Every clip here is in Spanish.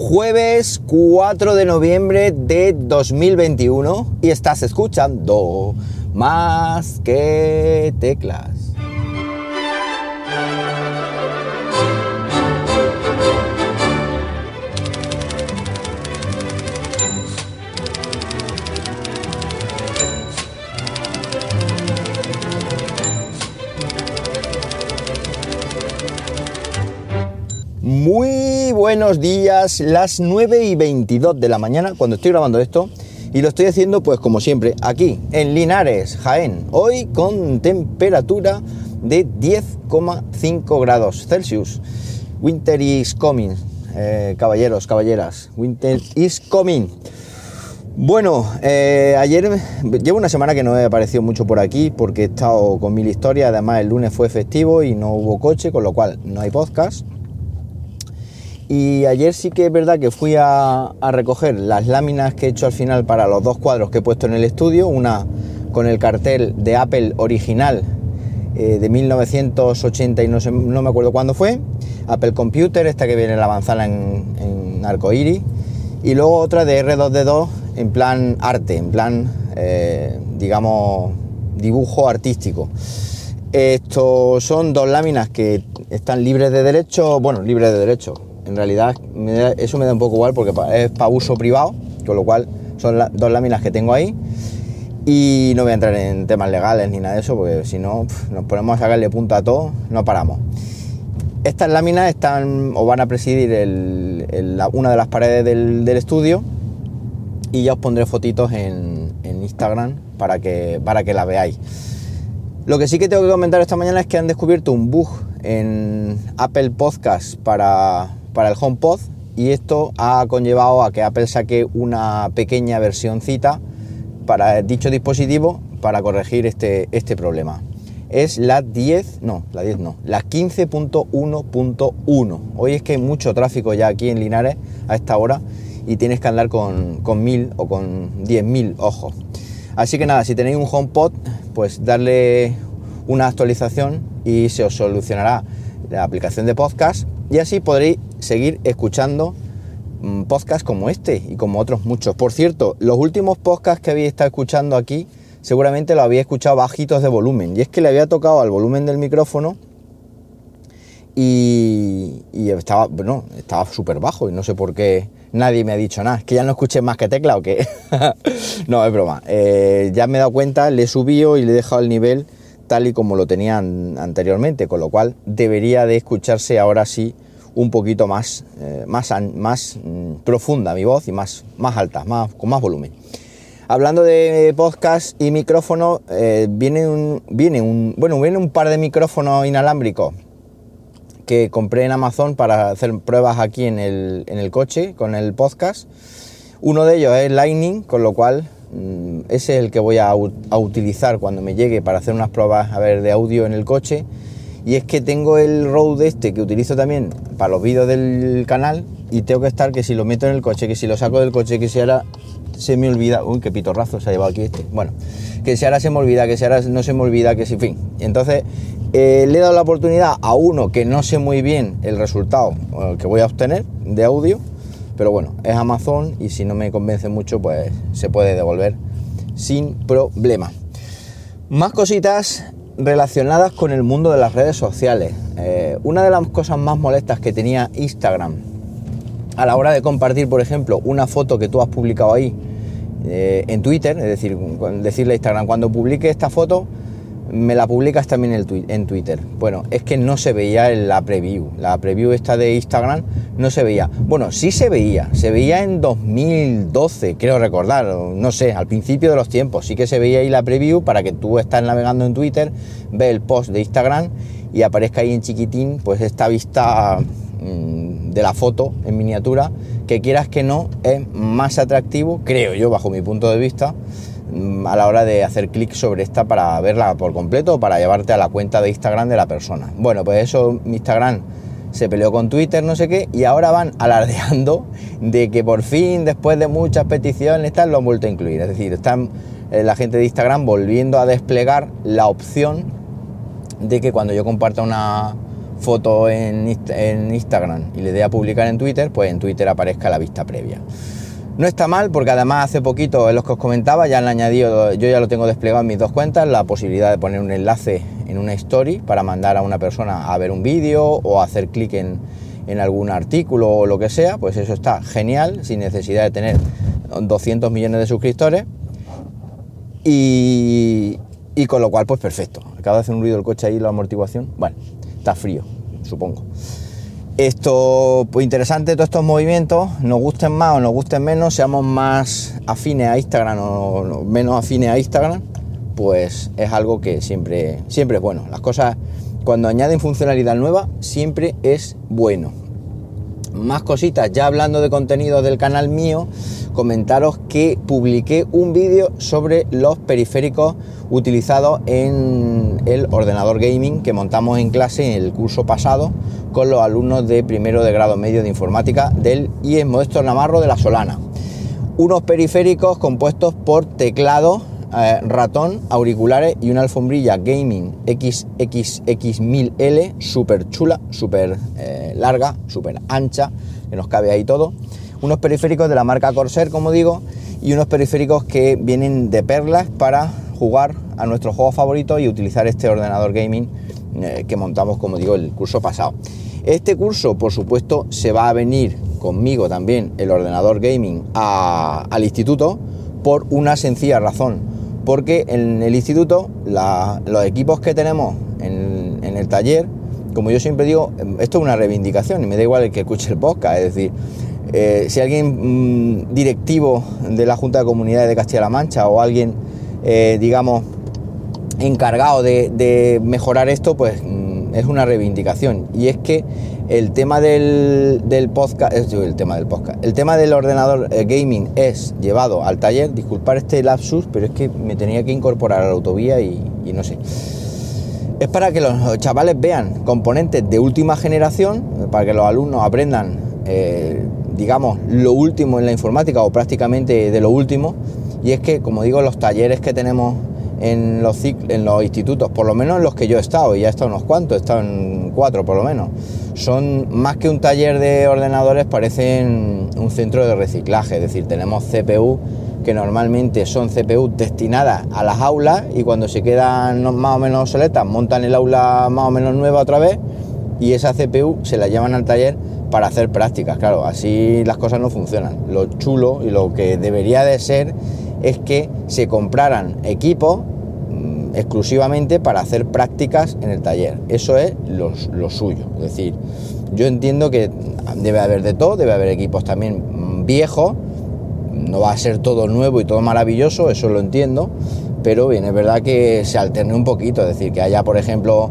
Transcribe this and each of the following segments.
Jueves 4 de noviembre de 2021 y estás escuchando más que teclas. Muy buenos días, las 9 y 22 de la mañana cuando estoy grabando esto y lo estoy haciendo pues como siempre aquí en Linares, Jaén, hoy con temperatura de 10,5 grados Celsius. Winter is coming, eh, caballeros, caballeras, winter is coming. Bueno, eh, ayer llevo una semana que no he aparecido mucho por aquí porque he estado con mil historias, además el lunes fue festivo y no hubo coche, con lo cual no hay podcast. Y ayer sí que es verdad que fui a, recoger las láminas que he hecho al final para los dos cuadros que he puesto en el estudio, una con el cartel de Apple original eh, de 1980 y no, me acuerdo cuándo fue, Apple Computer, esta que viene en la manzana en, en arcoíris, y luego otra de R2D2 en plan arte, en plan, eh, digamos, dibujo artístico. Estos son dos láminas que están libres de derecho, bueno, libres de derecho, en realidad eso me da un poco igual porque es para uso privado, con lo cual son dos láminas que tengo ahí. Y no voy a entrar en temas legales ni nada de eso, porque si no nos ponemos a sacarle punta a todo, no paramos. Estas láminas están o van a presidir una de las paredes del, estudio y ya os pondré fotitos en, Instagram para que, para que la veáis. Lo que sí que tengo que comentar esta mañana es que han descubierto un bug en Apple Podcast para, para el HomePod y esto ha conllevado a que Apple saque una pequeña versioncita para dicho dispositivo para corregir este, este problema. Es la 10, no, la 10 no, la 15.1.1. Hoy es que hay mucho tráfico ya aquí en Linares a esta hora y tienes que andar con, con 1000 o con 10.000 ojos. Así que nada, si tenéis un HomePod, pues darle una actualización y se os solucionará la aplicación de podcast y así podréis seguir escuchando mm, podcasts como este y como otros muchos. Por cierto, los últimos podcasts que habéis estado escuchando aquí seguramente lo había escuchado bajitos de volumen y es que le había tocado al volumen del micrófono y, estaba, bueno, estaba súper bajo y no sé por qué nadie me ha dicho nada. Es que ya no escuché más que tecla o qué. no, es broma. Eh, ya me he dado cuenta, le he subido y le he dejado el nivel tal y como lo tenían anteriormente, con lo cual debería de escucharse ahora sí un poquito más, eh, más, más mm, profunda mi voz y más, más alta, más, con más volumen. Hablando de podcast y micrófono, eh, viene, un, viene, un, bueno, viene un par de micrófonos inalámbricos que compré en Amazon para hacer pruebas aquí en el, en el coche con el podcast. Uno de ellos es Lightning, con lo cual ese es el que voy a, utilizar cuando me llegue para hacer unas pruebas a ver de audio en el coche. Y es que tengo el Rode este que utilizo también para los vídeos del canal y tengo que estar que si lo meto en el coche, que si lo saco del coche, que si ahora se me olvida, uy, qué pitorrazo se ha llevado aquí este, bueno, que si ahora se me olvida, que si ahora no se me olvida, que si, en fin, entonces eh, le he dado la oportunidad a uno que no sé muy bien el resultado que voy a obtener de audio pero bueno, es Amazon y si no me convence mucho, pues se puede devolver sin problema. Más cositas relacionadas con el mundo de las redes sociales. Eh, una de las cosas más molestas que tenía Instagram a la hora de compartir, por ejemplo, una foto que tú has publicado ahí eh, en Twitter, es decir, decirle a Instagram, cuando publique esta foto, me la publicas también en Twitter. Bueno, es que no se veía la preview. La preview esta de Instagram no se veía. Bueno, sí se veía. Se veía en 2012, creo recordar. No sé, al principio de los tiempos. Sí que se veía ahí la preview para que tú estás navegando en Twitter, ve el post de Instagram y aparezca ahí en chiquitín, pues esta vista mm, de la foto en miniatura, que quieras que no, es más atractivo, creo yo, bajo mi punto de vista a la hora de hacer clic sobre esta para verla por completo o para llevarte a la cuenta de Instagram de la persona. Bueno, pues eso, Instagram se peleó con Twitter, no sé qué, y ahora van alardeando de que por fin, después de muchas peticiones, tal, lo han vuelto a incluir. Es decir, están eh, la gente de Instagram volviendo a desplegar la opción de que cuando yo comparta una, foto en, en Instagram y le dé a publicar en Twitter, pues en Twitter aparezca la vista previa. No está mal porque además hace poquito en los que os comentaba ya han añadido, yo ya lo tengo desplegado en mis dos cuentas, la posibilidad de poner un enlace en una story para mandar a una persona a ver un vídeo o hacer clic en, algún artículo o lo que sea, pues eso está genial, sin necesidad de tener 200 millones de suscriptores. Y, y con lo cual, pues perfecto. Acaba de hacer un ruido el coche ahí, la amortiguación. Bueno, está frío, supongo. Esto, pues interesante, todos estos movimientos, nos gusten más o nos gusten menos, seamos más afines a Instagram o menos afines a Instagram, pues es algo que siempre, siempre es bueno. Las cosas, cuando añaden funcionalidad nueva, siempre es bueno. Más cositas, ya hablando de contenido del canal mío, comentaros que publiqué un vídeo sobre los periféricos utilizados en el ordenador gaming que montamos en clase en el curso pasado con los alumnos de primero de grado medio de informática del IES Modesto Navarro de la Solana. Unos periféricos compuestos por teclado, eh, ratón, auriculares y una alfombrilla gaming XXX1000L, súper chula, súper eh, larga, súper ancha, que nos cabe ahí todo. Unos periféricos de la marca Corsair, como digo, y unos periféricos que vienen de perlas para jugar a nuestros juegos favoritos y utilizar este ordenador gaming eh, que montamos, como digo, el curso pasado. Este curso, por supuesto, se va a venir conmigo también el ordenador gaming al instituto por una sencilla razón. Porque en el instituto los equipos que tenemos en, el taller, como yo siempre digo, esto es una reivindicación y me da igual el que escuche el podcast. Es decir, eh, si alguien mm, directivo de la Junta de Comunidades de Castilla-La Mancha o alguien, eh, digamos, encargado de, mejorar esto, pues mm, es una reivindicación. Y es que el tema del, podcast, el tema del podcast, el tema del ordenador eh, gaming es llevado al taller, disculpar este lapsus, pero es que me tenía que incorporar a la autovía y, no sé. Es para que los chavales vean componentes de última generación, para que los alumnos aprendan, eh, digamos, lo último en la informática o prácticamente de lo último. Y es que, como digo, los talleres que tenemos en los, en los institutos, por lo menos en los que yo he estado, y ya he estado unos cuantos, he estado cuatro por lo menos, son más que un taller de ordenadores, parecen un centro de reciclaje, es decir, tenemos CPU que normalmente son CPU destinadas a las aulas y cuando se quedan más o menos obsoletas montan el aula más o menos nueva otra vez y esa CPU se la llevan al taller para hacer prácticas, claro, así las cosas no funcionan. Lo chulo y lo que debería de ser es que se compraran equipos mm, exclusivamente para hacer prácticas en el taller. Eso es lo, suyo. Es decir, yo entiendo que debe haber de todo, debe haber equipos también mm, viejos, no va a ser todo nuevo y todo maravilloso, eso lo entiendo, pero bien, es verdad que se alterne un poquito, es decir, que haya, por ejemplo,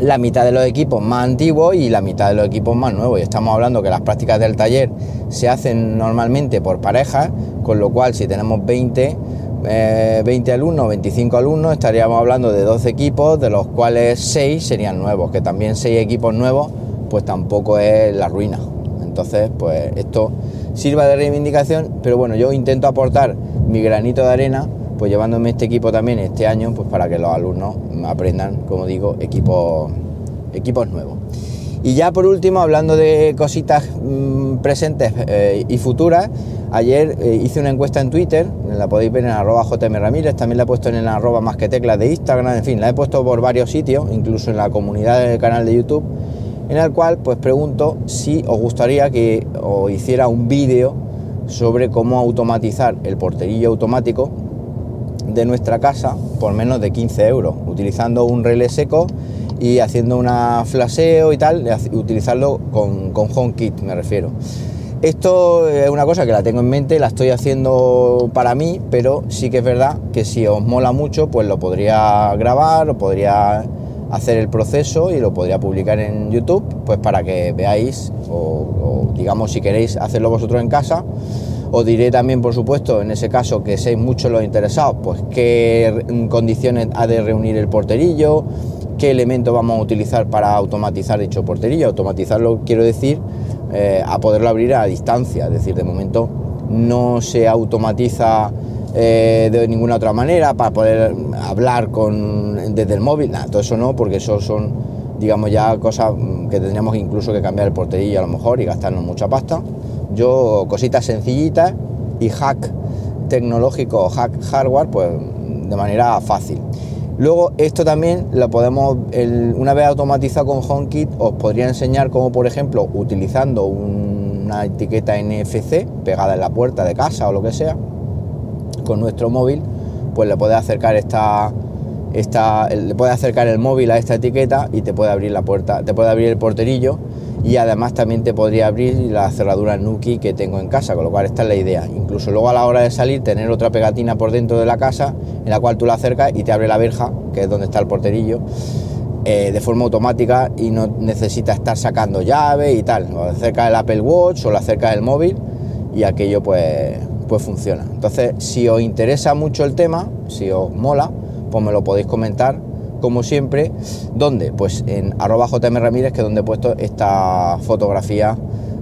la mitad de los equipos más antiguos y la mitad de los equipos más nuevos. Y estamos hablando que las prácticas del taller se hacen normalmente por parejas, con lo cual si tenemos 20, 20 eh, alumnos, 25 alumnos, estaríamos hablando de 12 equipos, de los cuales 6 serían nuevos, que también 6 equipos nuevos, pues tampoco es la ruina. Entonces, pues esto sirva de reivindicación, pero bueno, yo intento aportar mi granito de arena pues llevándome este equipo también este año, pues para que los alumnos aprendan, como digo, equipos, equipos nuevos. Y ya por último, hablando de cositas mm, presentes eh, y futuras, ayer eh, hice una encuesta en Twitter, la podéis ver en arroba JM Ramírez, también la he puesto en el arroba más teclas de Instagram, en fin, la he puesto por varios sitios, incluso en la comunidad del canal de YouTube, en el cual pues pregunto si os gustaría que os hiciera un vídeo sobre cómo automatizar el porterillo automático de nuestra casa por menos de 15 euros, utilizando un relé seco y haciendo una flaseo y tal, utilizarlo con, con HomeKit me refiero. Esto es una cosa que la tengo en mente, la estoy haciendo para mí, pero sí que es verdad que si os mola mucho, pues lo podría grabar, lo podría hacer el proceso y lo podría publicar en YouTube, pues para que veáis, o, o digamos si queréis hacerlo vosotros en casa, os diré también, por supuesto, en ese caso que seis muchos los interesados, pues qué condiciones ha de reunir el porterillo, qué elementos vamos a utilizar para automatizar dicho porterillo. Automatizarlo quiero decir eh, a poderlo abrir a distancia, es decir, de momento no se automatiza eh, de ninguna otra manera para poder hablar con, desde el móvil, nada, todo eso no, porque eso son digamos ya cosas mm, que tendríamos incluso que cambiar el porterillo a lo mejor y gastarnos mucha pasta. Yo cositas sencillitas y hack tecnológico, hack hardware, pues de manera fácil. Luego esto también lo podemos, una vez automatizado con HomeKit, os podría enseñar cómo, por ejemplo, utilizando una etiqueta NFC pegada en la puerta de casa o lo que sea, con nuestro móvil, pues le puede acercar esta, esta, le puede acercar el móvil a esta etiqueta y te puede abrir la puerta, te puede abrir el porterillo y además también te podría abrir la cerradura Nuki que tengo en casa, con lo cual esta es la idea. Incluso luego a la hora de salir tener otra pegatina por dentro de la casa en la cual tú la acercas y te abre la verja, que es donde está el porterillo, eh, de forma automática y no necesitas estar sacando llave y tal. O acerca del Apple Watch o la acerca del móvil y aquello pues, pues funciona. Entonces, si os interesa mucho el tema, si os mola, pues me lo podéis comentar como siempre. ¿Dónde? Pues en arroba JM Ramírez, que es donde he puesto esta fotografía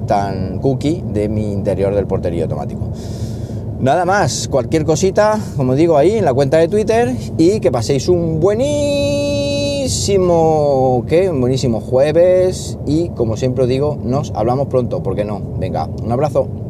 tan cookie de mi interior del porterillo automático. Nada más, cualquier cosita, como digo ahí en la cuenta de Twitter y que paséis un buenísimo, ¿qué? Buenísimo jueves y como siempre os digo, nos hablamos pronto, ¿por qué no? Venga, un abrazo.